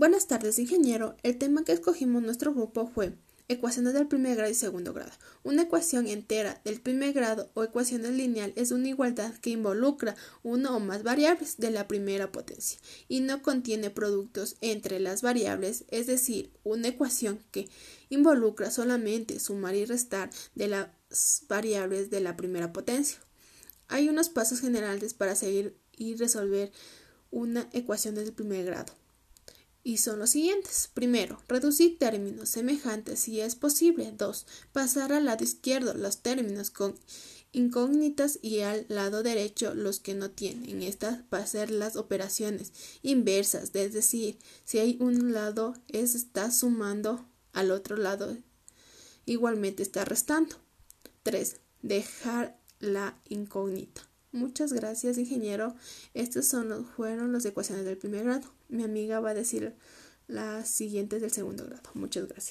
Buenas tardes, ingeniero. El tema que escogimos nuestro grupo fue ecuaciones del primer grado y segundo grado. Una ecuación entera del primer grado o ecuaciones lineal es una igualdad que involucra una o más variables de la primera potencia y no contiene productos entre las variables, es decir, una ecuación que involucra solamente sumar y restar de las variables de la primera potencia. Hay unos pasos generales para seguir y resolver una ecuación del primer grado y son los siguientes. Primero, reducir términos semejantes si es posible. 2. Pasar al lado izquierdo los términos con incógnitas y al lado derecho los que no tienen. Estas para hacer las operaciones inversas, es decir, si hay un lado es está sumando al otro lado igualmente está restando. 3. Dejar la incógnita. Muchas gracias, ingeniero. Estos son fueron las ecuaciones del primer grado. Mi amiga va a decir las siguientes del segundo grado. Muchas gracias.